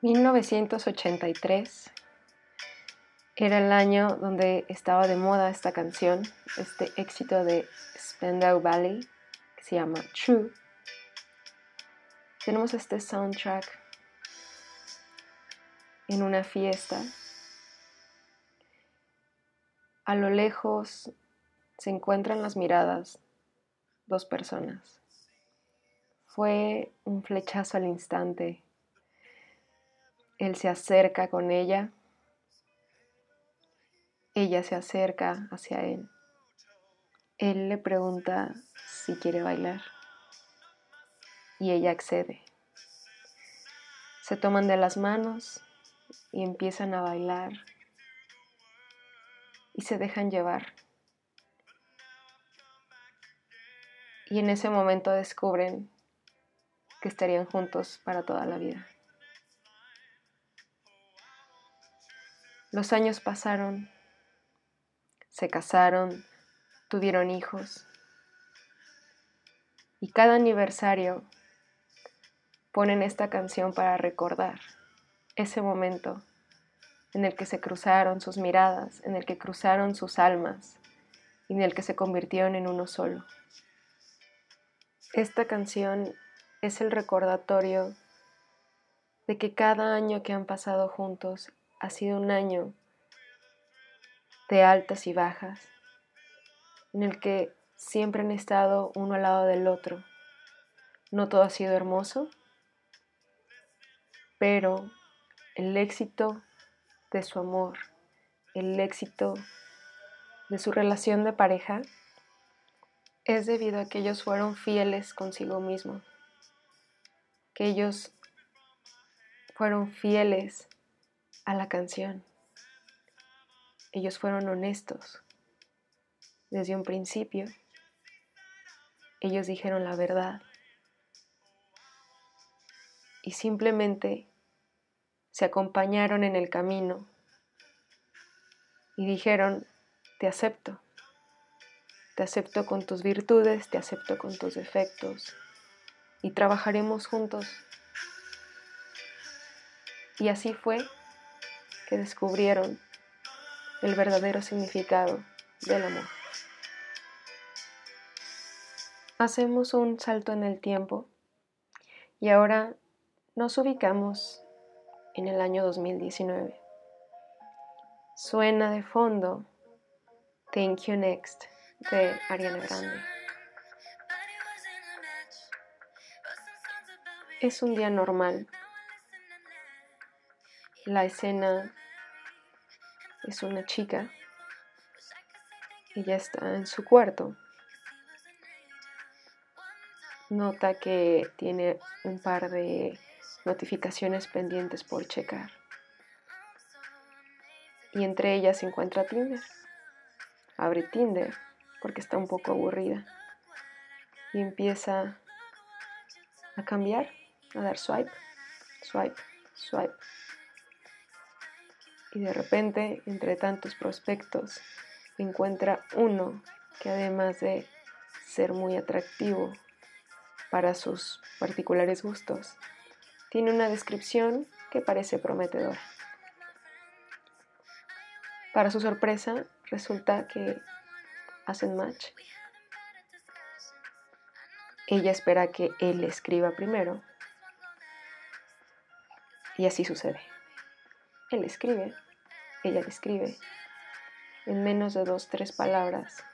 1983 era el año donde estaba de moda esta canción, este éxito de Spandau Ballet que se llama True. Tenemos este soundtrack en una fiesta. A lo lejos se encuentran las miradas dos personas. Fue un flechazo al instante. Él se acerca con ella. Ella se acerca hacia él. Él le pregunta si quiere bailar y ella accede. Se toman de las manos y empiezan a bailar y se dejan llevar. Y en ese momento descubren que estarían juntos para toda la vida. Los años pasaron, se casaron, tuvieron hijos. Y cada aniversario ponen esta canción para recordar ese momento en el que se cruzaron sus miradas, en el que cruzaron sus almas y en el que se convirtieron en uno solo. Esta canción es el recordatorio de que cada año que han pasado juntos ha sido un año de altas y bajas, en el que siempre han estado uno al lado del otro. No todo ha sido hermoso, pero el éxito de su amor, el éxito de su relación de pareja, es debido a que ellos fueron fieles consigo mismo, que ellos fueron fieles a la canción, ellos fueron honestos. Desde un principio, ellos dijeron la verdad. Y simplemente se acompañaron en el camino y dijeron, te acepto, te acepto con tus virtudes, te acepto con tus defectos y trabajaremos juntos. Y así fue que descubrieron el verdadero significado del amor. Hacemos un salto en el tiempo y ahora nos ubicamos en el año 2019. Suena de fondo Thank You Next de Ariana Grande. Es un día normal. La escena es una chica. Ella está en su cuarto. Nota que tiene un par de notificaciones pendientes por checar. Y entre ellas se encuentra Tinder. Abre Tinder porque está un poco aburrida. Y empieza a cambiar, a dar swipe, swipe, swipe. Y de repente, entre tantos prospectos, encuentra uno que además de ser muy atractivo para sus particulares gustos, tiene una descripción que parece prometedora. Para su sorpresa, resulta que hacen match. Ella espera que él escriba primero. Y así sucede. Él escribe, ella le escribe. En menos de dos, tres palabras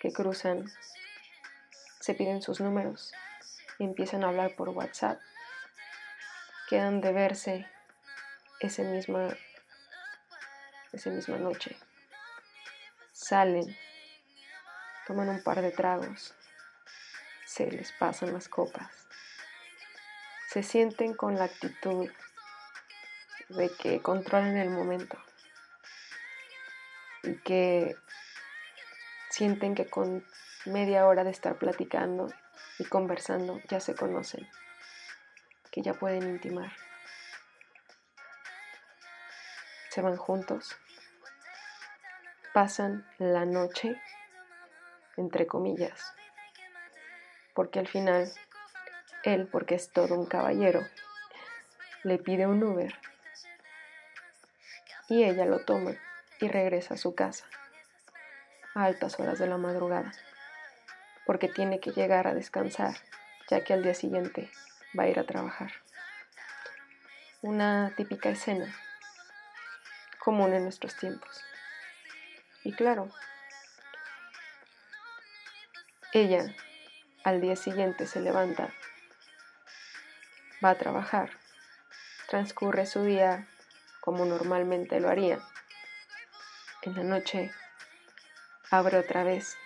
que cruzan, se piden sus números y empiezan a hablar por WhatsApp quedan de verse esa misma, esa misma noche. Salen, toman un par de tragos, se les pasan las copas, se sienten con la actitud de que controlan el momento y que sienten que con media hora de estar platicando y conversando ya se conocen que ya pueden intimar. Se van juntos, pasan la noche, entre comillas, porque al final él, porque es todo un caballero, le pide un Uber y ella lo toma y regresa a su casa a altas horas de la madrugada porque tiene que llegar a descansar ya que al día siguiente va a ir a trabajar. Una típica escena común en nuestros tiempos. Y claro, ella al día siguiente se levanta, va a trabajar, transcurre su día como normalmente lo haría. En la noche abre otra vez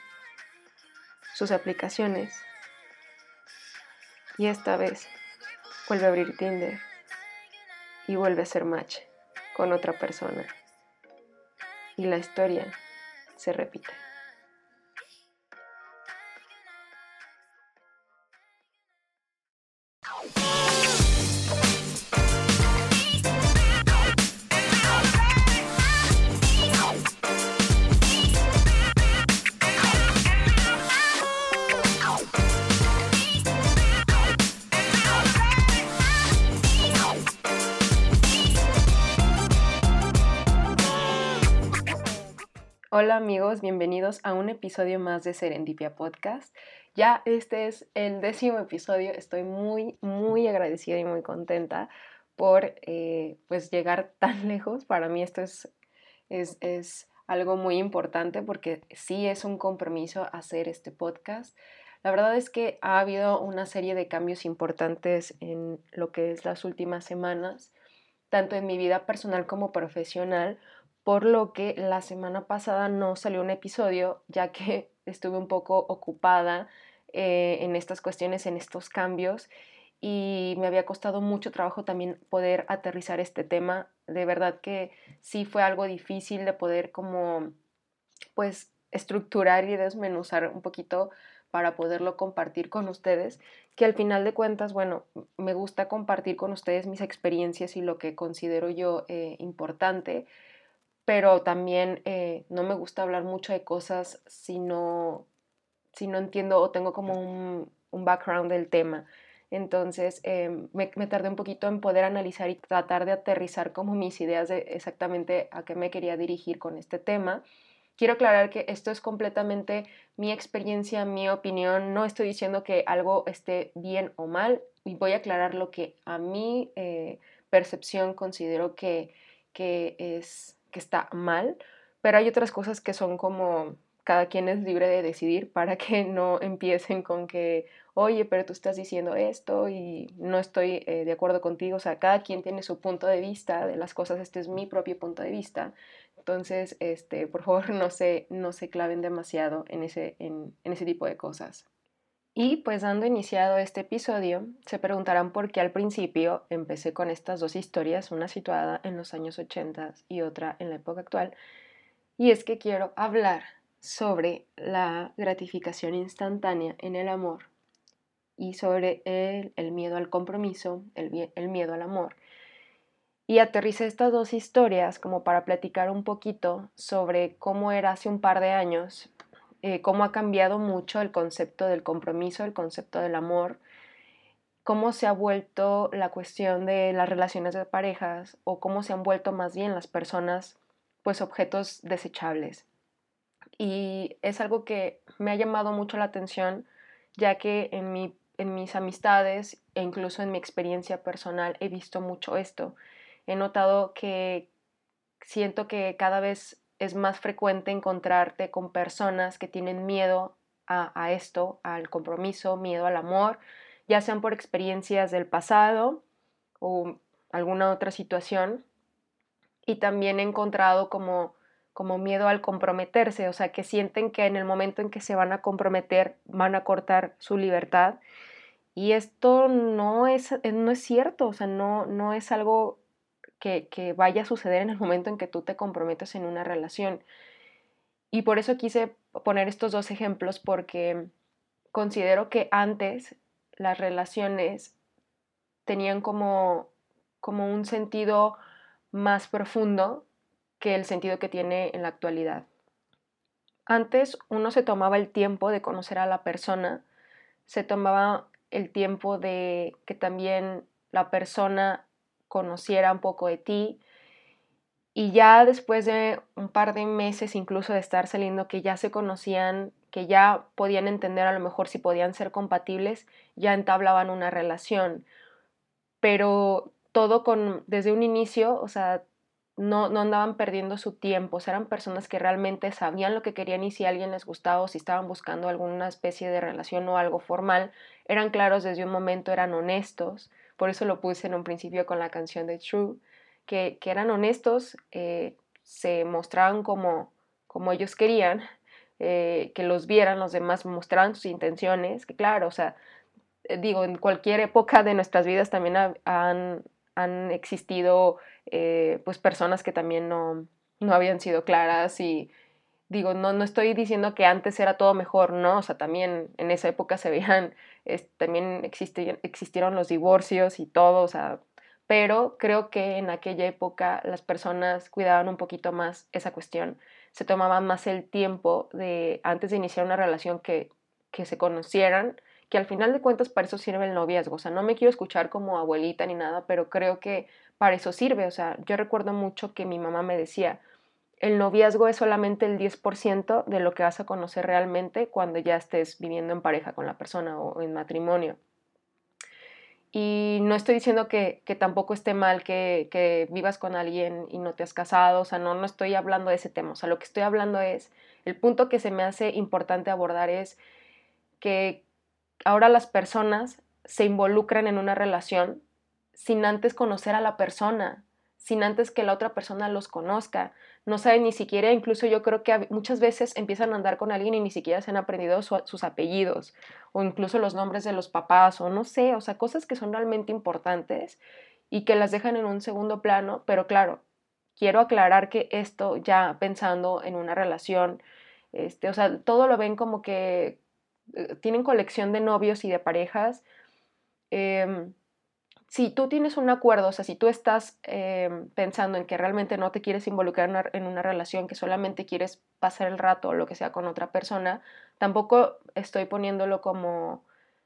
sus aplicaciones y esta vez vuelve a abrir Tinder y vuelve a ser match con otra persona. Y la historia se repite. Hola amigos, bienvenidos a un episodio más de Serendipia Podcast. Ya este es el décimo episodio, estoy muy, muy agradecida y muy contenta por eh, pues llegar tan lejos. Para mí esto es, es, es algo muy importante porque sí es un compromiso hacer este podcast. La verdad es que ha habido una serie de cambios importantes en lo que es las últimas semanas, tanto en mi vida personal como profesional, por lo que la semana pasada no salió un episodio, ya que estuve un poco ocupada eh, en estas cuestiones, en estos cambios, y me había costado mucho trabajo también poder aterrizar este tema. De verdad que sí fue algo difícil de poder como, pues, estructurar y desmenuzar un poquito para poderlo compartir con ustedes, que al final de cuentas, bueno, me gusta compartir con ustedes mis experiencias y lo que considero yo eh, importante, pero también eh, no me gusta hablar mucho de cosas si no, si no entiendo o tengo como un, un background del tema. Entonces em, me, me, tardé un poquito en poder analizar y tratar de aterrizar como mis ideas de exactamente a qué me quería dirigir con este tema. Quiero aclarar que esto es completamente mi experiencia, mi opinión. No estoy diciendo que algo esté bien o mal y voy a aclarar lo que a mi eh, percepción considero que, que es que está mal, pero hay otras cosas que son como cada quien es libre de decidir para que no empiecen con que, oye, pero tú estás diciendo esto y no estoy eh, de acuerdo contigo. O sea, cada quien tiene su punto de vista de las cosas. Este es mi propio punto de vista. Entonces, este, por favor, no se, no se claven demasiado en ese, en, en ese tipo de cosas. Y pues dando iniciado este episodio, se preguntarán por qué al principio empecé con estas dos historias, una situada en los años 80 y otra en la época actual. Y es que quiero hablar sobre la gratificación instantánea en el amor y sobre el, el miedo al compromiso, el, el miedo al amor. Y aterricé estas dos historias como para platicar un poquito sobre cómo era hace un par de años eh, cómo ha cambiado mucho el concepto del compromiso, el concepto del amor, cómo se ha vuelto la cuestión de las relaciones de parejas o cómo se han vuelto más bien las personas pues objetos desechables. Y es algo que me ha llamado mucho la atención ya que en, mi, en mis amistades e incluso en mi experiencia personal he visto mucho esto. He notado que siento que cada vez es más frecuente encontrarte con personas que tienen miedo a, esto, al compromiso, miedo al amor, ya sean por experiencias del pasado o alguna otra situación. Y también he encontrado como, como miedo al comprometerse, o sea, que sienten que en el momento en que se van a comprometer van a cortar su libertad. Y esto no es, no es cierto, o sea, no, no es algo que, vaya a suceder en el momento en que tú te comprometes en una relación. Y por eso quise poner estos dos ejemplos porque considero que antes las relaciones tenían como, como un sentido más profundo que el sentido que tiene en la actualidad. Antes uno se tomaba el tiempo de conocer a la persona, se tomaba el tiempo de que también la persona conociera un poco de ti. Y ya después de un par de meses incluso de estar saliendo, que ya se conocían, que ya podían entender a lo mejor si podían ser compatibles, ya entablaban una relación. Pero todo con, desde un inicio, o sea, no, no andaban perdiendo su tiempo, eran personas que realmente sabían lo que querían y si alguien les gustaba o si estaban buscando alguna especie de relación o algo formal, eran claros desde un momento, eran honestos, por eso lo puse en un principio con la canción de True, que, eran honestos, eh, se mostraban como, como ellos querían, eh, que los vieran, los demás mostraban sus intenciones, que claro, o sea, eh, digo, en cualquier época de nuestras vidas también han, han existido eh, pues personas que también no, no habían sido claras y digo, no, no estoy diciendo que antes era todo mejor, no, o sea, también en esa época se veían, también existieron los divorcios y todo, o sea, pero creo que en aquella época las personas cuidaban un poquito más esa cuestión, se tomaban más el tiempo de, antes de iniciar una relación, que, que se conocieran, que al final de cuentas para eso sirve el noviazgo. O sea, no me quiero escuchar como abuelita ni nada, pero creo que para eso sirve. O sea, yo recuerdo mucho que mi mamá me decía, el noviazgo es solamente el 10% de lo que vas a conocer realmente cuando ya estés viviendo en pareja con la persona o en matrimonio. Y no estoy diciendo que, tampoco esté mal que, que, vivas con alguien y no te has casado, o sea, no, no estoy hablando de ese tema, o sea, lo que estoy hablando es, el punto que se me hace importante abordar es que ahora las personas se involucran en una relación sin antes conocer a la persona, sin antes que la otra persona los conozca. No saben ni siquiera, incluso yo creo que muchas veces empiezan a andar con alguien y ni siquiera se han aprendido sus apellidos o incluso los nombres de los papás o no sé, o sea, cosas que son realmente importantes y que las dejan en un segundo plano, pero claro, quiero aclarar que esto ya pensando en una relación, este, o sea, todo lo ven como que eh, tienen colección de novios y de parejas. Em, si tú tienes un acuerdo, o sea, si tú estás em, pensando en que realmente no te quieres involucrar en una, relación, que solamente quieres pasar el rato o lo que sea con otra persona, tampoco estoy poniéndolo como,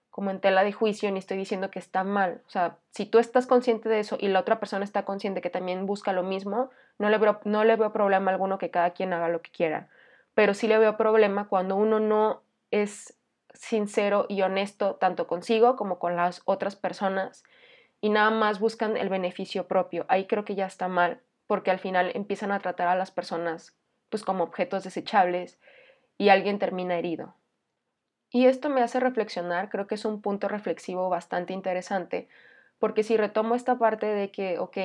como en tela de juicio ni estoy diciendo que está mal. O sea, si tú estás consciente de eso y la otra persona está consciente que también busca lo mismo, no le veo, no le veo problema alguno que cada quien haga lo que quiera. Pero sí le veo problema cuando uno no es sincero y honesto tanto consigo como con las otras personas y nada más buscan el beneficio propio. Ahí creo que ya está mal porque al final empiezan a tratar a las personas pues como objetos desechables y alguien termina herido. Y esto me hace reflexionar, creo que es un punto reflexivo bastante interesante, porque si retomo esta parte de que, ok,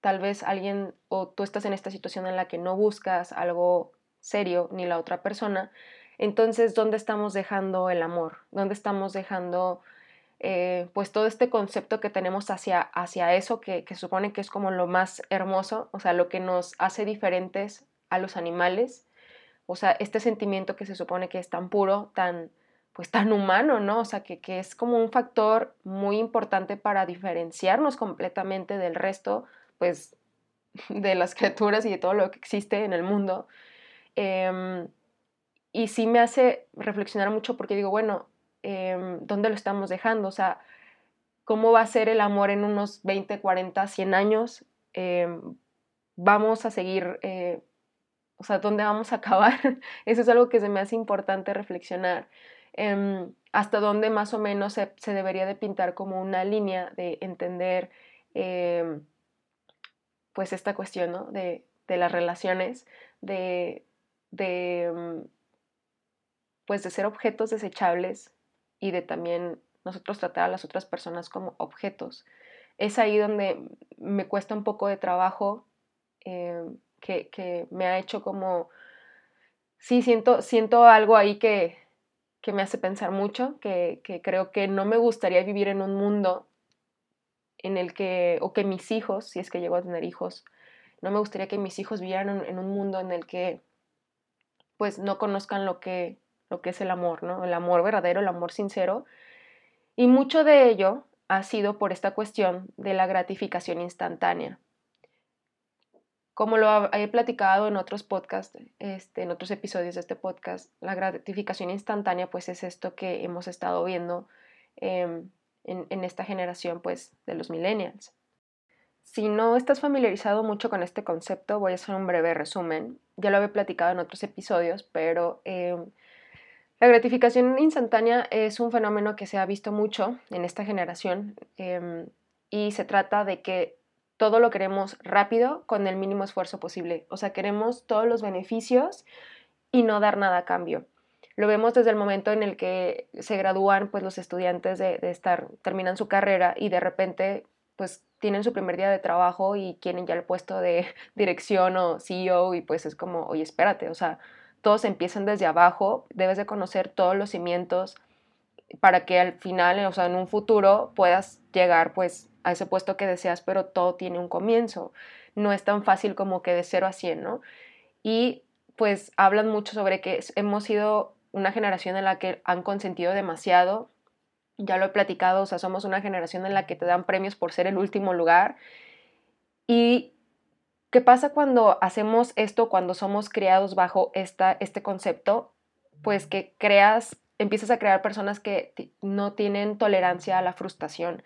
tal vez alguien o tú estás en esta situación en la que no buscas algo serio ni la otra persona, entonces, ¿dónde estamos dejando el amor? ¿Dónde estamos dejando eh, pues todo este concepto que tenemos hacia, hacia eso que, que supone que es como lo más hermoso, o sea, lo que nos hace diferentes a los animales, o sea, este sentimiento que se supone que es tan puro, tan, pues tan humano, ¿no? O sea, que, que es como un factor muy importante para diferenciarnos completamente del resto, pues, de las criaturas y de todo lo que existe en el mundo. Em, y sí me hace reflexionar mucho porque digo, bueno, em, ¿dónde lo estamos dejando? O sea, ¿cómo va a ser el amor en unos 20, 40, 100 años? Em, ¿Vamos a seguir, eh, o sea, dónde vamos a acabar? Eso es algo que se me hace importante reflexionar. Em, hasta dónde más o menos se, debería de pintar como una línea de entender pues esta cuestión ¿no? de, las relaciones, de pues de ser objetos desechables y de también nosotros tratar a las otras personas como objetos. Es ahí donde me cuesta un poco de trabajo, eh, que, me ha hecho como, sí, siento, siento algo ahí que, que me hace pensar mucho, que, que, creo que no me gustaría vivir en un mundo en el que, o que mis hijos, si es que llego a tener hijos, no me gustaría que mis hijos vivieran en un mundo en el que pues no conozcan lo que lo que es el amor, ¿no? El amor verdadero, el amor sincero. Y mucho de ello ha sido por esta cuestión de la gratificación instantánea. Como lo he platicado en otros podcasts, este, en otros episodios de este podcast, la gratificación instantánea pues es esto que hemos estado viendo em, en, esta generación pues de los millennials. si no estás familiarizado mucho con este concepto, voy a hacer un breve resumen. Ya lo había platicado en otros episodios, pero em, la gratificación instantánea es un fenómeno que se ha visto mucho en esta generación em, y se trata de que todo lo queremos rápido con el mínimo esfuerzo posible. O sea, queremos todos los beneficios y no dar nada a cambio. Lo vemos desde el momento en el que se gradúan pues, los estudiantes de, de estar, terminan su carrera y de repente pues tienen su primer día de trabajo y quieren ya el puesto de dirección o CEO y pues es como, oye, espérate, o sea, todos empiezan desde abajo, debes de conocer todos los cimientos para que al final, o sea, en un futuro puedas llegar pues a ese puesto que deseas, pero todo tiene un comienzo. No es tan fácil como que de cero a cien, ¿no? Y pues hablan mucho sobre que hemos sido una generación en la que han consentido demasiado ya lo he platicado, o sea, somos una generación en la que te dan premios por ser el último lugar. ¿Y qué pasa cuando hacemos esto, cuando somos criados bajo esta, este concepto? Pues que creas, empiezas a crear personas que no tienen tolerancia a la frustración.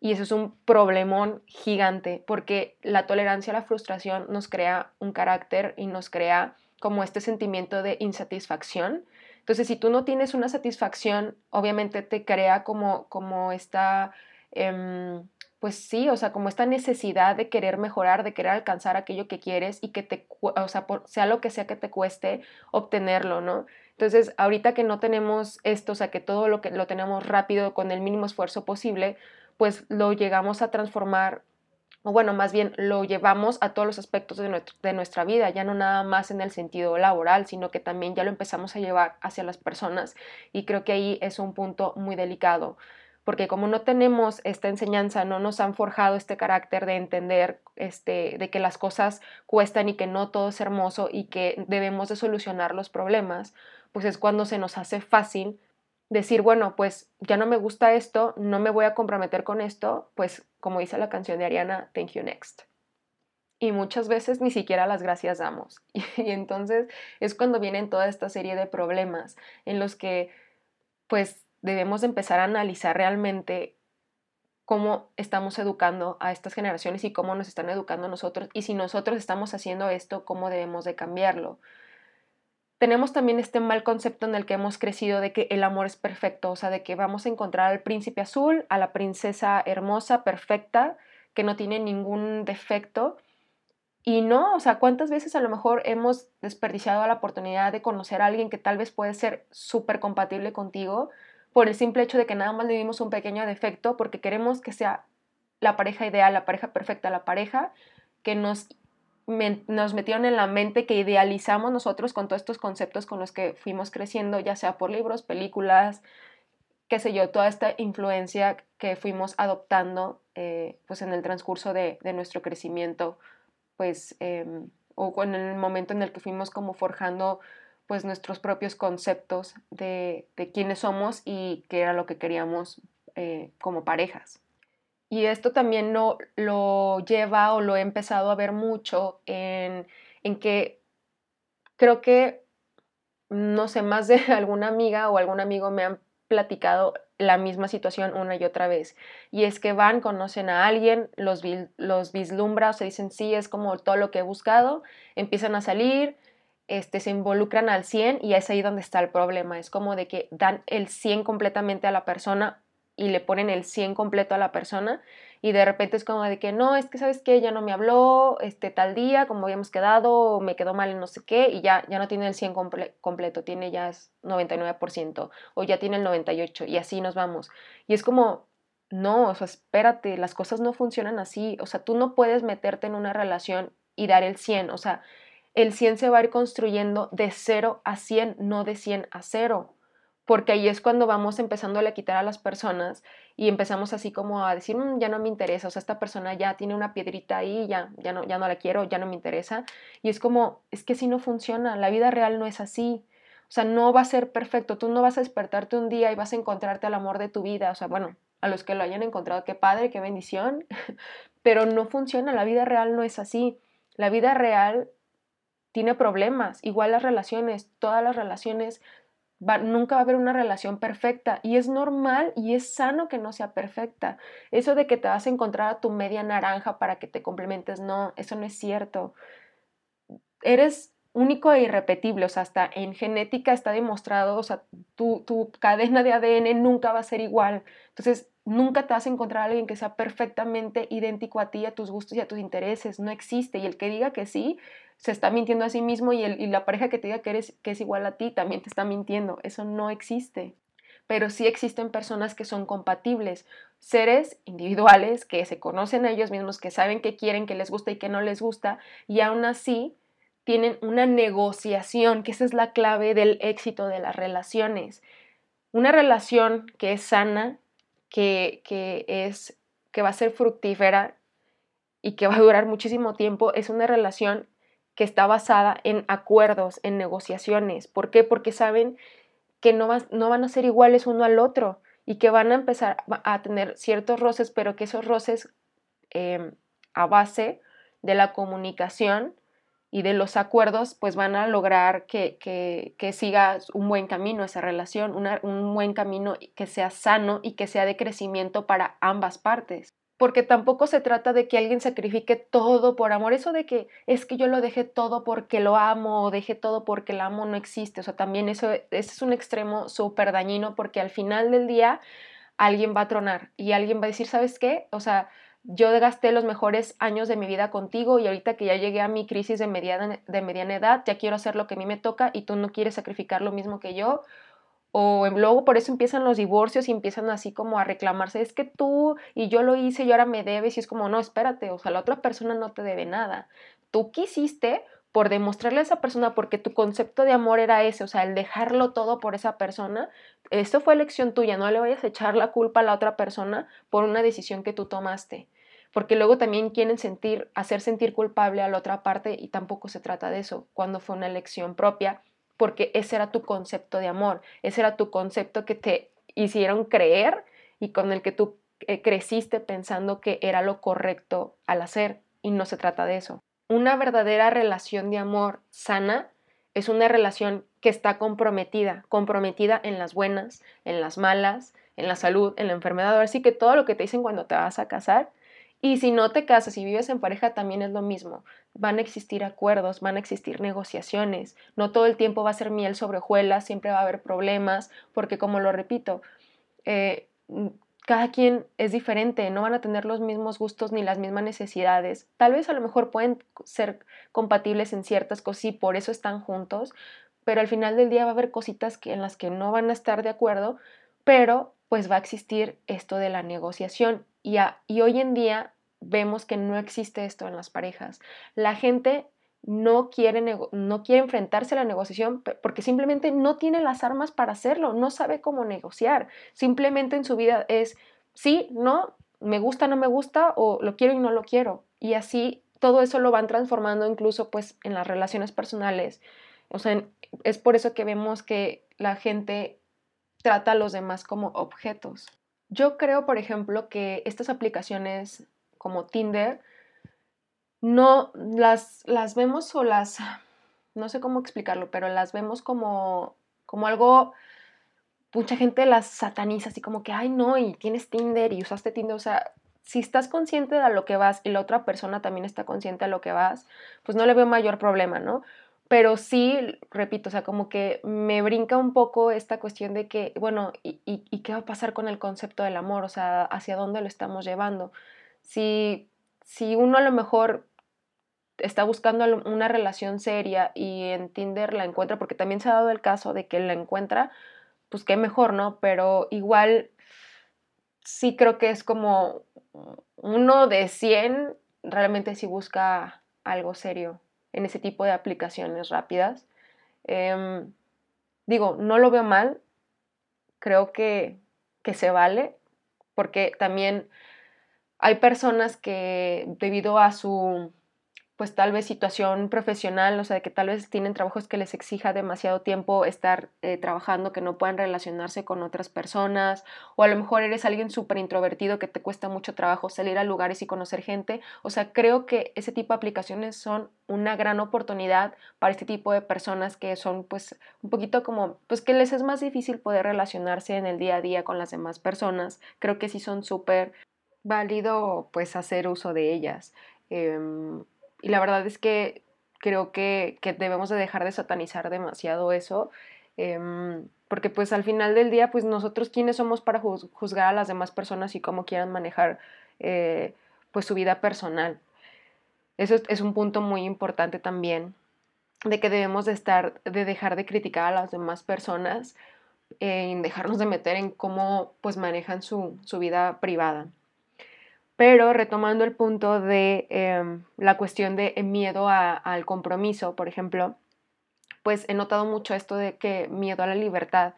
Y eso es un problemón gigante, porque la tolerancia a la frustración nos crea un carácter y nos crea como este sentimiento de insatisfacción entonces, si tú no tienes una satisfacción, obviamente te crea como, como esta, em, pues sí, o sea, como esta necesidad de querer mejorar, de querer alcanzar aquello que quieres y que te, o sea, sea lo que sea que te cueste obtenerlo, ¿no? Entonces, ahorita que no tenemos esto, o sea, que todo lo que lo tenemos rápido con el mínimo esfuerzo posible, pues lo llegamos a transformar o bueno, más bien lo llevamos a todos los aspectos de, nuestra vida, ya no nada más en el sentido laboral, sino que también ya lo empezamos a llevar hacia las personas y creo que ahí es un punto muy delicado, porque como no tenemos esta enseñanza, no nos han forjado este carácter de entender este, de que las cosas cuestan y que no todo es hermoso y que debemos de solucionar los problemas, pues es cuando se nos hace fácil decir, bueno, pues ya no me gusta esto, no me voy a comprometer con esto, pues como dice la canción de Ariana, thank you next. Y muchas veces ni siquiera las gracias damos. Y, entonces es cuando vienen toda esta serie de problemas en los que pues debemos empezar a analizar realmente cómo estamos educando a estas generaciones y cómo nos están educando nosotros y si nosotros estamos haciendo esto, cómo debemos de cambiarlo tenemos también este mal concepto en el que hemos crecido de que el amor es perfecto, o sea, de que vamos a encontrar al príncipe azul, a la princesa hermosa, perfecta, que no tiene ningún defecto. Y no, o sea, ¿cuántas veces a lo mejor hemos desperdiciado la oportunidad de conocer a alguien que tal vez puede ser súper compatible contigo por el simple hecho de que nada más le dimos un pequeño defecto porque queremos que sea la pareja ideal, la pareja perfecta, la pareja que nos nos metieron en la mente que idealizamos nosotros con todos estos conceptos con los que fuimos creciendo, ya sea por libros, películas, qué sé yo, toda esta influencia que fuimos adoptando eh, pues en el transcurso de, nuestro crecimiento, pues, em, o en el momento en el que fuimos como forjando pues nuestros propios conceptos de, de quiénes somos y qué era lo que queríamos eh, como parejas. Y esto también no, lo lleva o lo he empezado a ver mucho en, en que creo que, no sé, más de alguna amiga o algún amigo me han platicado la misma situación una y otra vez. Y es que van, conocen a alguien, los, los vislumbra, o se dicen, sí, es como todo lo que he buscado, empiezan a salir, este, se involucran al 100 y es ahí donde está el problema. Es como de que dan el 100 completamente a la persona y le ponen el 100 completo a la persona y de repente es como de que no, es que sabes que ya no me habló este tal día como habíamos quedado, me quedó mal en no sé qué y ya, ya no tiene el 100 completo, tiene ya 99% o ya tiene el 98% y así nos vamos. Y es como, no, o sea, espérate, las cosas no funcionan así, o sea, tú no puedes meterte en una relación y dar el 100, o sea, el 100 se va a ir construyendo de 0 a 100, no de 100 a 0 porque ahí es cuando vamos empezando a quitar a las personas y empezamos así como a decir, mm, ya no me interesa, o sea, esta persona ya tiene una piedrita ahí, ya, ya, no, ya no la quiero, ya no me interesa. Y es como, es que si no funciona, la vida real no es así. O sea, no va a ser perfecto, tú no vas a despertarte un día y vas a encontrarte al amor de tu vida, o sea, bueno, a los que lo hayan encontrado, qué padre, qué bendición, pero no funciona, la vida real no es así. La vida real tiene problemas, igual las relaciones, todas las relaciones nunca va a haber una relación perfecta y es normal y es sano que no sea perfecta. Eso de que te vas a encontrar a tu media naranja para que te complementes, no, eso no es cierto. Eres único e irrepetible, o sea, hasta en genética está demostrado, o sea, tu, tu cadena de ADN nunca va a ser igual. Entonces, nunca te vas a encontrar a alguien que sea perfectamente idéntico a ti, a tus gustos y a tus intereses. No existe. Y el que diga que sí, se está mintiendo a sí mismo y, el, y la pareja que te diga que, eres, que es igual a ti también te está mintiendo. Eso no existe. Pero sí existen personas que son compatibles, seres individuales que se conocen a ellos mismos, que saben qué quieren, que les gusta y que no les gusta, y aún así tienen una negociación, que esa es la clave del éxito de las relaciones. Una relación que es sana, que, que, es, que va a ser fructífera y que va a durar muchísimo tiempo, es una relación que está basada en acuerdos, en negociaciones. ¿Por qué? Porque saben que no, no van a ser iguales uno al otro y que van a empezar a tener ciertos roces, pero que esos roces em, a base de la comunicación y de los acuerdos, pues van a lograr que, que, siga un buen camino esa relación, un buen camino que sea sano y que sea de crecimiento para ambas partes. Porque tampoco se trata de que alguien sacrifique todo por amor. Eso de que es que yo lo dejé todo porque lo amo o dejé todo porque la amo no existe. O sea, también eso ese es un extremo súper dañino porque al final del día alguien va a tronar y alguien va a decir, ¿sabes qué? O sea, yo gasté los mejores años de mi vida contigo y ahorita que ya llegué a mi crisis de mediana, de mediana edad, ya quiero hacer lo que a mí me toca y tú no quieres sacrificar lo mismo que yo. O luego por eso empiezan los divorcios y empiezan así como a reclamarse, es que tú y yo lo hice y ahora me debes y es como, no, espérate, o sea, la otra persona no te debe nada. Tú quisiste por demostrarle a esa persona, porque tu concepto de amor era ese, o sea, el dejarlo todo por esa persona, esto fue elección tuya, no le vayas a echar la culpa a la otra persona por una decisión que tú tomaste, porque luego también quieren hacer sentir culpable a la otra parte y tampoco se trata de eso, cuando fue una elección propia, porque ese era tu concepto de amor, ese era tu concepto que te hicieron creer y con el que tú eh, creciste pensando que era lo correcto al hacer y no se trata de eso. Una verdadera relación de amor sana es una relación que está comprometida, comprometida en las buenas, en las malas, en la salud, en la enfermedad, así que todo lo que te dicen cuando te vas a casar. Y si no te casas y vives en pareja también es lo mismo. Van a existir acuerdos, van a existir negociaciones. No todo el tiempo va a ser miel sobre hojuelas, siempre va a haber problemas, porque como lo repito, eh, cada quien es diferente, no van a tener los mismos gustos ni las mismas necesidades. Tal vez a lo mejor pueden ser compatibles en ciertas cosas y por eso están juntos, pero al final del día va a haber cositas en las que no van a estar de acuerdo, pero pues va a existir esto de la negociación. Y, y hoy en día vemos que no existe esto en las parejas. La gente no quiere, no quiere enfrentarse a la negociación porque simplemente no tiene las armas para hacerlo, no sabe cómo negociar. Simplemente en su vida es sí, no, me gusta, no me gusta o lo quiero y no lo quiero. Y así todo eso lo van transformando incluso pues en las relaciones personales. O sea, es por eso que vemos que la gente trata a los demás como objetos. Yo creo, por ejemplo, que estas aplicaciones como Tinder, no las, las vemos o las, no sé cómo explicarlo, pero las vemos como, como algo, mucha gente las sataniza, así como que, ay no, y tienes Tinder y usaste Tinder, o sea, si estás consciente de lo que vas y la otra persona también está consciente de lo que vas, pues no le veo mayor problema, ¿no? Pero sí, repito, o sea, como que me brinca un poco esta cuestión de que, bueno, ¿y, y qué va a pasar con el concepto del amor? O sea, ¿hacia dónde lo estamos llevando? Si, si uno a lo mejor está buscando una relación seria y en Tinder la encuentra, porque también se ha dado el caso de que la encuentra, pues qué mejor, ¿no? Pero igual sí creo que es como uno de 100 realmente si busca algo serio en ese tipo de aplicaciones rápidas. Em, digo, no lo veo mal, creo que, que se vale, porque también hay personas que debido a su pues tal vez situación profesional, o sea, que tal vez tienen trabajos que les exija demasiado tiempo estar eh, trabajando, que no puedan relacionarse con otras personas, o a lo mejor eres alguien súper introvertido que te cuesta mucho trabajo salir a lugares y conocer gente. O sea, creo que ese tipo de aplicaciones son una gran oportunidad para este tipo de personas que son pues un poquito como, pues que les es más difícil poder relacionarse en el día a día con las demás personas. Creo que sí son súper válido pues hacer uso de ellas. Em, y la verdad es que creo que, debemos de dejar de satanizar demasiado eso, em, porque pues al final del día, pues nosotros quiénes somos para juzgar a las demás personas y cómo quieran manejar eh, pues su vida personal. Eso es, un punto muy importante también, de que debemos de estar, de dejar de criticar a las demás personas, en dejarnos de meter en cómo pues manejan su, su vida privada. Pero retomando el punto de em, la cuestión de miedo al compromiso, por ejemplo, pues he notado mucho esto de que miedo a la libertad,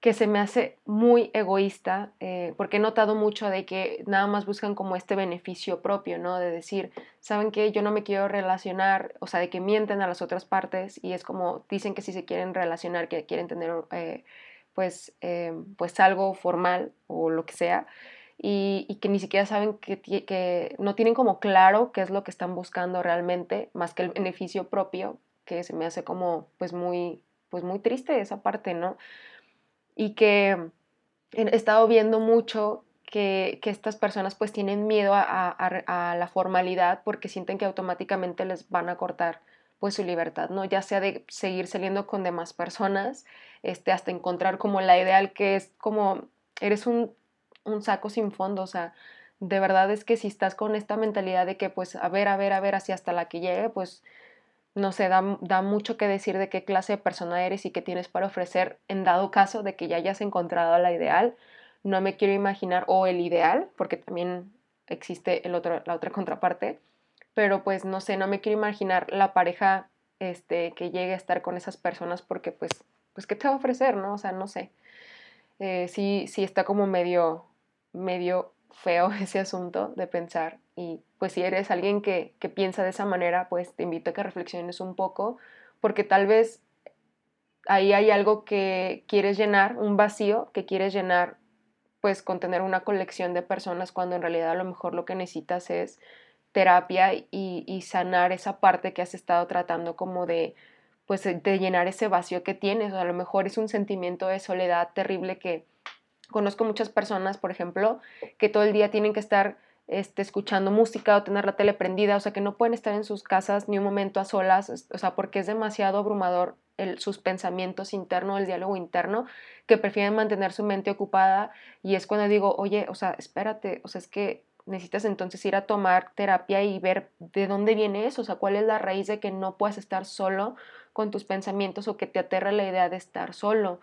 que se me hace muy egoísta, eh, porque he notado mucho de que nada más buscan como este beneficio propio, ¿no? De decir, ¿saben qué? Yo no me quiero relacionar, o sea, de que mienten a las otras partes y es como dicen que si se quieren relacionar, que quieren tener, eh, pues, em, pues algo formal o lo que sea, y, que ni siquiera saben que, que, no tienen como claro qué es lo que están buscando realmente, más que el beneficio propio, que se me hace como pues muy, pues muy triste esa parte, ¿no? Y que he estado viendo mucho que, que estas personas pues tienen miedo a, a, a, la formalidad porque sienten que automáticamente les van a cortar pues su libertad, ¿no? Ya sea de seguir saliendo con demás personas, este, hasta encontrar como la ideal que es como eres un un saco sin fondo, o sea, de verdad es que si estás con esta mentalidad de que pues a ver, a ver, a ver, así hasta la que llegue, pues no sé, da, da, mucho que decir de qué clase de persona eres y qué tienes para ofrecer en dado caso de que ya hayas encontrado la ideal. No me quiero imaginar, o el ideal, porque también existe el otro, la otra contraparte, pero pues no sé, no me quiero imaginar la pareja este, que llegue a estar con esas personas porque pues, pues ¿qué te va a ofrecer? ¿no? O sea, no sé. Eh, sí, sí está como medio, medio feo ese asunto de pensar y pues si eres alguien que, que piensa de esa manera, pues te invito a que reflexiones un poco porque tal vez ahí hay algo que quieres llenar, un vacío que quieres llenar pues con tener una colección de personas cuando en realidad a lo mejor lo que necesitas es terapia y, y sanar esa parte que has estado tratando como de pues de llenar ese vacío que tienes, o a lo mejor es un sentimiento de soledad terrible que, Conozco muchas personas, por ejemplo, que todo el día tienen que estar este, escuchando música o tener la tele prendida, o sea, que no pueden estar en sus casas ni un momento a solas, o sea, porque es demasiado abrumador sus pensamientos internos, el diálogo interno, que prefieren mantener su mente ocupada y es cuando digo, oye, o sea, espérate, o sea, es que necesitas entonces ir a tomar terapia y ver de dónde viene eso, o sea, cuál es la raíz de que no puedas estar solo con tus pensamientos o que te aterra la idea de estar solo.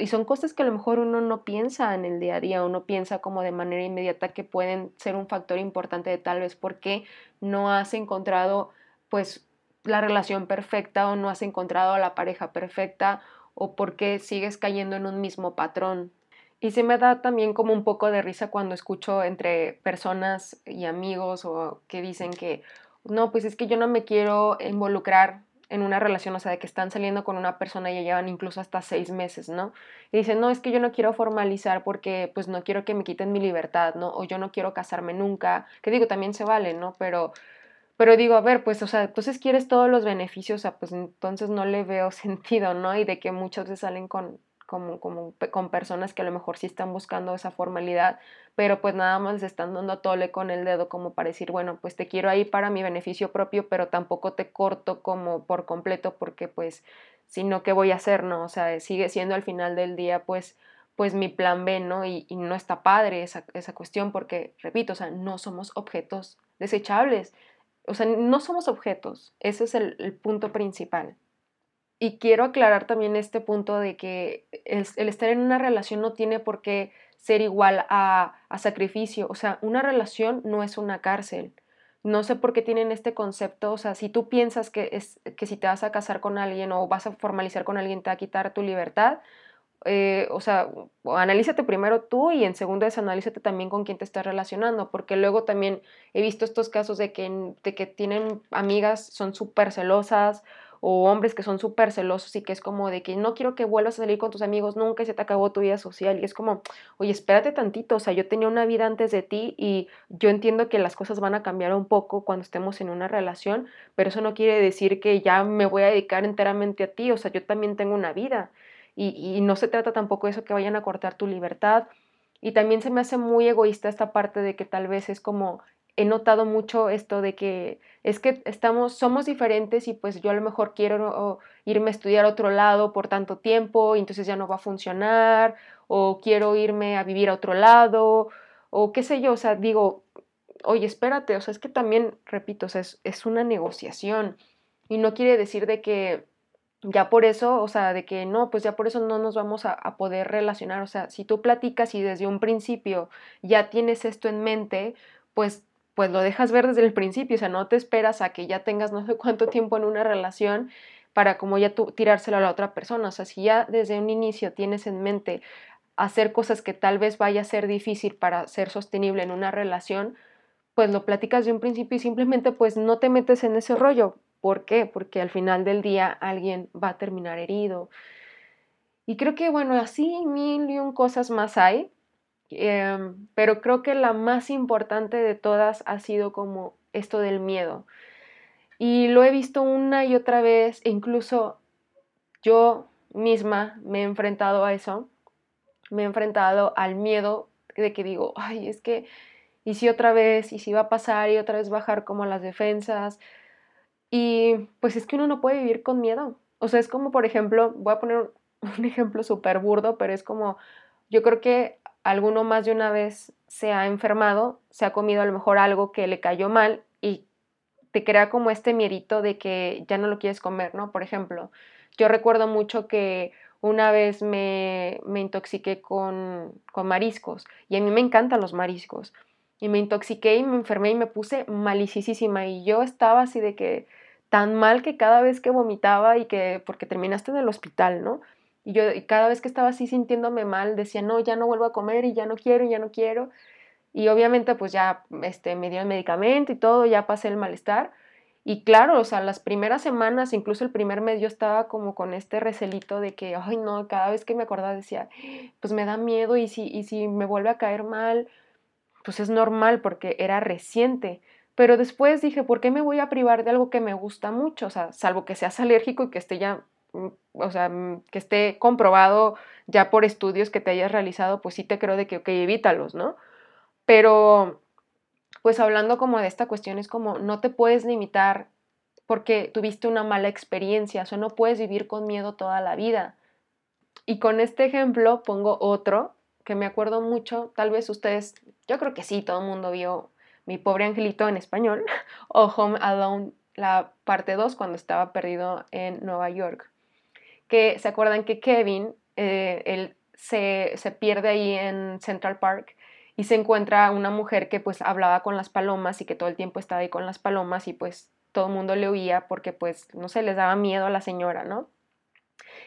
y son cosas que a lo mejor uno no piensa en el día a día, uno piensa como de manera inmediata que pueden ser un factor importante de tal vez porque no has encontrado pues la relación perfecta o no has encontrado a la pareja perfecta o porque sigues cayendo en un mismo patrón. Y se me da también como un poco de risa cuando escucho entre personas y amigos o que dicen que no, pues es que yo no me quiero involucrar en una relación, o sea, de que están saliendo con una persona y ya llevan incluso hasta seis meses, ¿no? Y dicen, no, es que yo no quiero formalizar porque pues no quiero que me quiten mi libertad, ¿no? O yo no quiero casarme nunca, que digo, también se vale, ¿no? Pero, pero digo, a ver, pues, o sea, entonces quieres todos los beneficios, o sea, pues entonces no le veo sentido, ¿no? Y de que muchos se salen con, como, como con personas que a lo mejor sí están buscando esa formalidad, pero pues nada más están dando tole con el dedo como para decir, bueno, pues te quiero ahí para mi beneficio propio, pero tampoco te corto como por completo porque pues, si no, ¿qué voy a hacer? No, o sea, sigue siendo al final del día pues pues mi plan B, ¿no? Y, no está padre esa, esa cuestión porque, repito, o sea, no somos objetos desechables, o sea, no somos objetos, ese es el punto principal. Y quiero aclarar también este punto de que el, estar en una relación no tiene por qué ser igual a, sacrificio. O sea, una relación no es una cárcel. No sé por qué tienen este concepto. O sea, si tú piensas que, es, que si te vas a casar con alguien o vas a formalizar con alguien te va a quitar tu libertad, eh, o sea, analízate primero tú y en segundo es analízate también con quién te estás relacionando, porque luego también he visto estos casos de que, de que tienen amigas, son súper celosas o hombres que son súper celosos y que es como de que no quiero que vuelvas a salir con tus amigos nunca y se te acabó tu vida social y es como, oye, espérate tantito, o sea, yo tenía una vida antes de ti y yo entiendo que las cosas van a cambiar un poco cuando estemos en una relación, pero eso no quiere decir que ya me voy a dedicar enteramente a ti, o sea, yo también tengo una vida y, y no se trata tampoco de eso que vayan a cortar tu libertad. Y también se me hace muy egoísta esta parte de que tal vez es como he notado mucho esto de que es que estamos, somos diferentes y pues yo a lo mejor quiero irme a estudiar a otro lado por tanto tiempo y entonces ya no va a funcionar, o quiero irme a vivir a otro lado, o qué sé yo, o sea, digo, oye, espérate, o sea, es que también, repito, o sea, es, una negociación y no quiere decir de que ya por eso, o sea, de que no, pues ya por eso no nos vamos a, a, poder relacionar. O sea, si tú platicas y desde un principio ya tienes esto en mente, pues pues lo dejas ver desde el principio, o sea, no te esperas a que ya tengas no sé cuánto tiempo en una relación para como ya tú tirárselo a la otra persona, o sea, si ya desde un inicio tienes en mente hacer cosas que tal vez vaya a ser difícil para ser sostenible en una relación, pues lo platicas de un principio y simplemente pues no te metes en ese rollo. ¿Por qué? Porque al final del día alguien va a terminar herido. Y creo que, bueno, así mil y un cosas más hay. Em, pero creo que la más importante de todas ha sido como esto del miedo. Y lo he visto una y otra vez, e incluso yo misma me he enfrentado a eso, me he enfrentado al miedo de que digo, ay, es que, ¿y si otra vez? ¿Y si va a pasar? Y otra vez bajar como las defensas. Y pues es que uno no puede vivir con miedo. O sea, es como, por ejemplo, voy a poner un ejemplo súper burdo, pero es como, yo creo que alguno más de una vez se ha enfermado, se ha comido a lo mejor algo que le cayó mal y te crea como este miedito de que ya no lo quieres comer, ¿no? Por ejemplo, yo recuerdo mucho que una vez me, me intoxiqué con, con mariscos y a mí me encantan los mariscos y me intoxiqué y me enfermé y me puse malicísima y yo estaba así de que tan mal que cada vez que vomitaba y que porque terminaste en el hospital, ¿no? Y yo cada vez que estaba así sintiéndome mal, decía, no, ya no vuelvo a comer y ya no quiero y ya no quiero. Y obviamente pues ya este, me dio el medicamento y todo, ya pasé el malestar. Y claro, o sea, las primeras semanas, incluso el primer mes, yo estaba como con este recelito de que, ay, no, cada vez que me acordaba decía, pues me da miedo y si, y si me vuelve a caer mal, pues es normal porque era reciente. Pero después dije, ¿por qué me voy a privar de algo que me gusta mucho? O sea, salvo que seas alérgico y que esté ya o sea, mm, que esté comprobado ya por estudios que te hayas realizado, pues sí te creo de que, ok, evítalos, ¿no? Pero, pues hablando como de esta cuestión, es como no te puedes limitar porque tuviste una mala experiencia, o sea, no puedes vivir con miedo toda la vida. Y con este ejemplo pongo otro que me acuerdo mucho, tal vez ustedes, yo creo que sí, todo el mundo vio Mi pobre angelito en español o Home Alone, la parte 2, cuando estaba perdido en Nueva York que se acuerdan que Kevin, eh, él se, se, pierde ahí en Central Park y se encuentra una mujer que pues hablaba con las palomas y que todo el tiempo estaba ahí con las palomas y pues todo el mundo le oía porque pues no sé, les daba miedo a la señora, ¿no?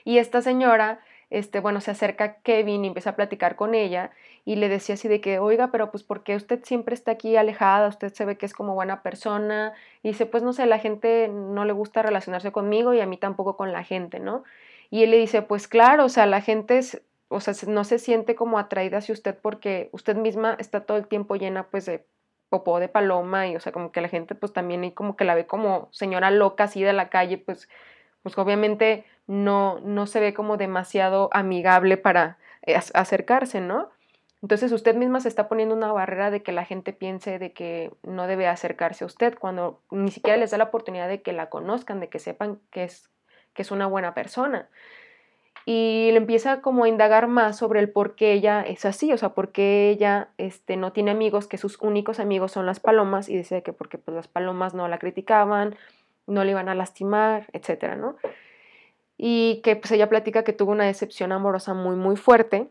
Y esta señora, este, bueno, se acerca a Kevin y empieza a platicar con ella y le decía así de que, oiga, pero pues ¿por qué usted siempre está aquí alejada? Usted se ve que es como buena persona. Y dice, pues no sé, la gente no le gusta relacionarse conmigo y a mí tampoco con la gente, ¿no? Y él le dice, pues claro, o sea, la gente o sea, no se siente como atraída hacia usted porque usted misma está todo el tiempo llena pues de popó de paloma y o sea, como que la gente pues también y como que la ve como señora loca así de la calle, pues pues obviamente no no se ve como demasiado amigable para eh, acercarse, ¿no? Entonces usted misma se está poniendo una barrera de que la gente piense de que no debe acercarse a usted cuando ni siquiera les da la oportunidad de que la conozcan, de que sepan que es que es una buena persona. Y le empieza como a indagar más sobre el por qué ella es así, o sea, por qué ella este, no tiene amigos, que sus únicos amigos son las palomas, y dice que porque pues, las palomas no la criticaban, no le iban a lastimar, etcétera, ¿no? Y que pues ella platica que tuvo una decepción amorosa muy, muy fuerte,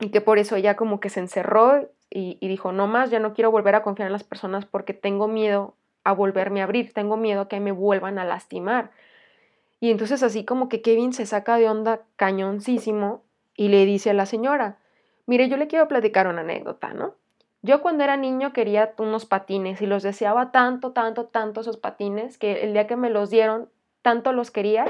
y que por eso ella como que se encerró y, y dijo, no más, ya no quiero volver a confiar en las personas porque tengo miedo a volverme a abrir, tengo miedo a que me vuelvan a lastimar. Y entonces así como que Kevin se saca de onda cañoncísimo y le dice a la señora, mire, yo le quiero platicar una anécdota, ¿no? Yo cuando era niño quería unos patines y los deseaba tanto, tanto, tanto esos patines que el día que me los dieron, tanto los quería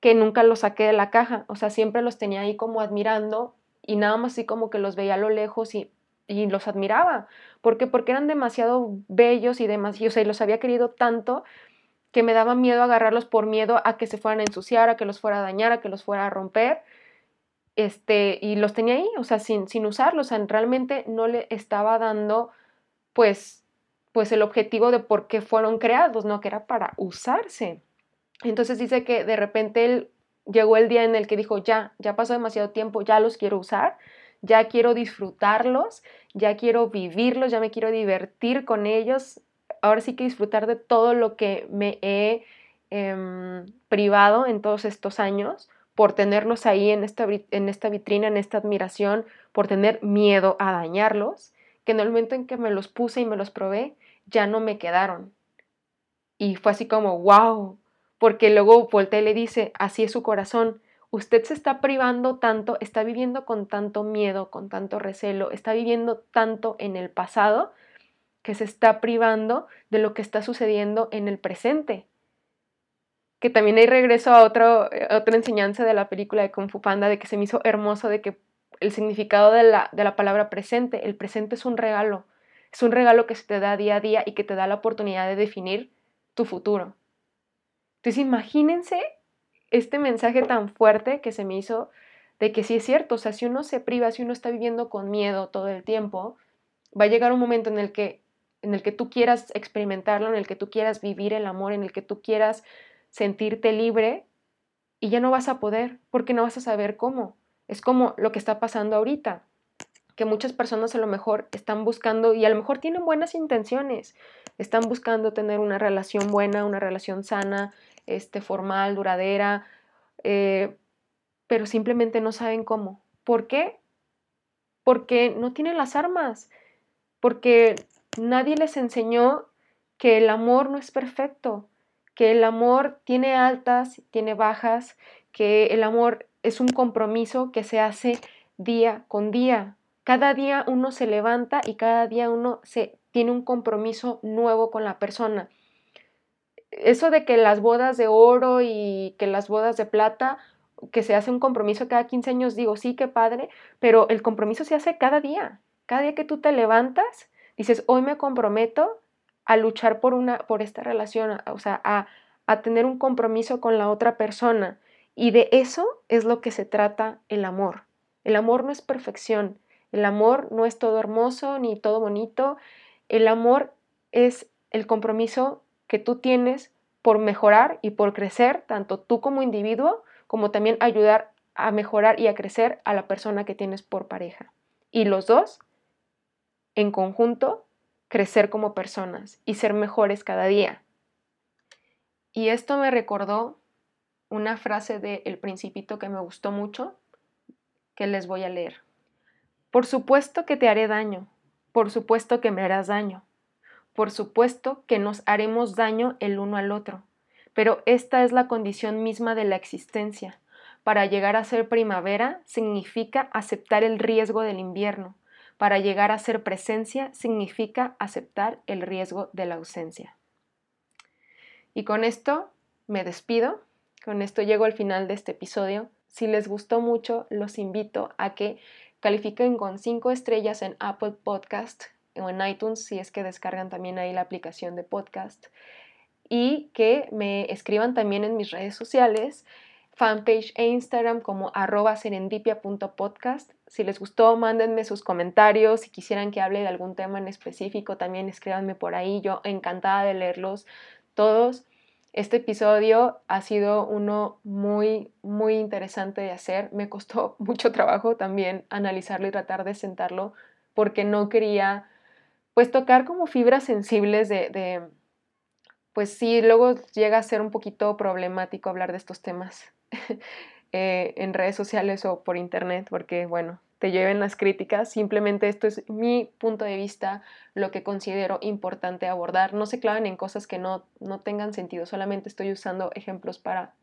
que nunca los saqué de la caja. O sea, siempre los tenía ahí como admirando y nada más así como que los veía a lo lejos y, y los admiraba. ¿Por qué? Porque eran demasiado bellos y demasiado, o sea, y los había querido tanto que me daba miedo agarrarlos por miedo a que se fueran a ensuciar, a que los fuera a dañar, a que los fuera a romper. Este, y los tenía ahí, o sea, sin, sin usarlos, o sea, realmente no le estaba dando, pues, pues el objetivo de por qué fueron creados, no que era para usarse. Entonces dice que de repente él llegó el día en el que dijo, ya, ya pasó demasiado tiempo, ya los quiero usar, ya quiero disfrutarlos, ya quiero vivirlos, ya me quiero divertir con ellos, ahora sí que disfrutar de todo lo que me he em, privado en todos estos años por tenerlos ahí en esta, vitrina, en esta admiración, por tener miedo a dañarlos, que en el momento en que me los puse y me los probé, ya no me quedaron. Y fue así como, wow, porque luego voltea y le dice, así es su corazón, usted se está privando tanto, está viviendo con tanto miedo, con tanto recelo, está viviendo tanto en el pasado, que se está privando de lo que está sucediendo en el presente. Que también hay regreso a, eh, otra enseñanza de la película de Kung Fu Panda, de que se me hizo hermoso, de que el significado de la, de la palabra presente, el presente es un regalo, es un regalo que se te da día a día y que te da la oportunidad de definir tu futuro. Entonces imagínense este mensaje tan fuerte que se me hizo de que sí es cierto, o sea, si uno se priva, si uno está viviendo con miedo todo el tiempo, va a llegar un momento en el que en el que tú quieras experimentarlo, en el que tú quieras vivir el amor, en el que tú quieras sentirte libre y ya no vas a poder porque no vas a saber cómo. Es como lo que está pasando ahorita, que muchas personas a lo mejor están buscando y a lo mejor tienen buenas intenciones, están buscando tener una relación buena, una relación sana, este, formal, duradera, eh, pero simplemente no saben cómo. ¿Por qué? Porque no tienen las armas, porque Nadie les enseñó que el amor no es perfecto, que el amor tiene altas, tiene bajas, que el amor es un compromiso que se hace día con día. Cada día uno se levanta y cada día uno se tiene un compromiso nuevo con la persona. Eso de que las bodas de oro y que las bodas de plata, que se hace un compromiso cada 15 años, digo, sí, qué padre, pero el compromiso se hace cada día. Cada día que tú te levantas dices, hoy me comprometo a luchar por, una, por esta relación, o sea, a, a tener un compromiso con la otra persona. Y de eso es lo que se trata el amor. El amor no es perfección, el amor no es todo hermoso ni todo bonito, el amor es el compromiso que tú tienes por mejorar y por crecer, tanto tú como individuo, como también ayudar a mejorar y a crecer a la persona que tienes por pareja. Y los dos en conjunto, crecer como personas y ser mejores cada día. Y esto me recordó una frase de El Principito que me gustó mucho, que les voy a leer. Por supuesto que te haré daño, por supuesto que me harás daño, por supuesto que nos haremos daño el uno al otro, pero esta es la condición misma de la existencia. Para llegar a ser primavera significa aceptar el riesgo del invierno, para llegar a ser presencia significa aceptar el riesgo de la ausencia. Y con esto me despido, con esto llego al final de este episodio. Si les gustó mucho, los invito a que califiquen con 5 estrellas en Apple Podcast o en iTunes si es que descargan también ahí la aplicación de podcast y que me escriban también en mis redes sociales fanpage e Instagram como arroba serendipia.podcast. Si les gustó, mándenme sus comentarios. Si quisieran que hable de algún tema en específico, también escríbanme por ahí. Yo encantada de leerlos todos. Este episodio ha sido uno muy, muy interesante de hacer. Me costó mucho trabajo también analizarlo y tratar de sentarlo porque no quería, pues, tocar como fibras sensibles de, de pues sí, luego llega a ser un poquito problemático hablar de estos temas Eh, en redes sociales o por internet, porque bueno, te lleven las críticas. Simplemente esto es mi punto de vista, lo que considero importante abordar. No se claven en cosas que no, no tengan sentido, solamente estoy usando ejemplos para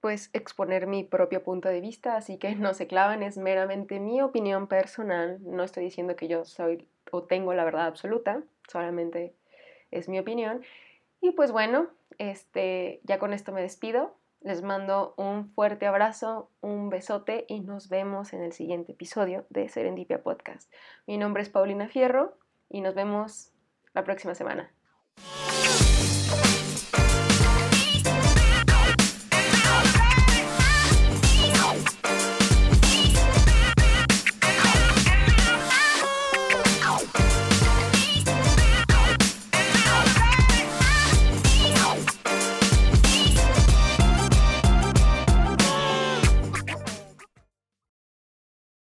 pues exponer mi propio punto de vista, así que no se clavan, es meramente mi opinión personal, no estoy diciendo que yo soy o tengo la verdad absoluta, solamente es mi opinión. Y pues bueno, este, ya con esto me despido. Les mando un fuerte abrazo, un besote y nos vemos en el siguiente episodio de Serendipia Podcast. Mi nombre es Paulina Fierro y nos vemos la próxima semana.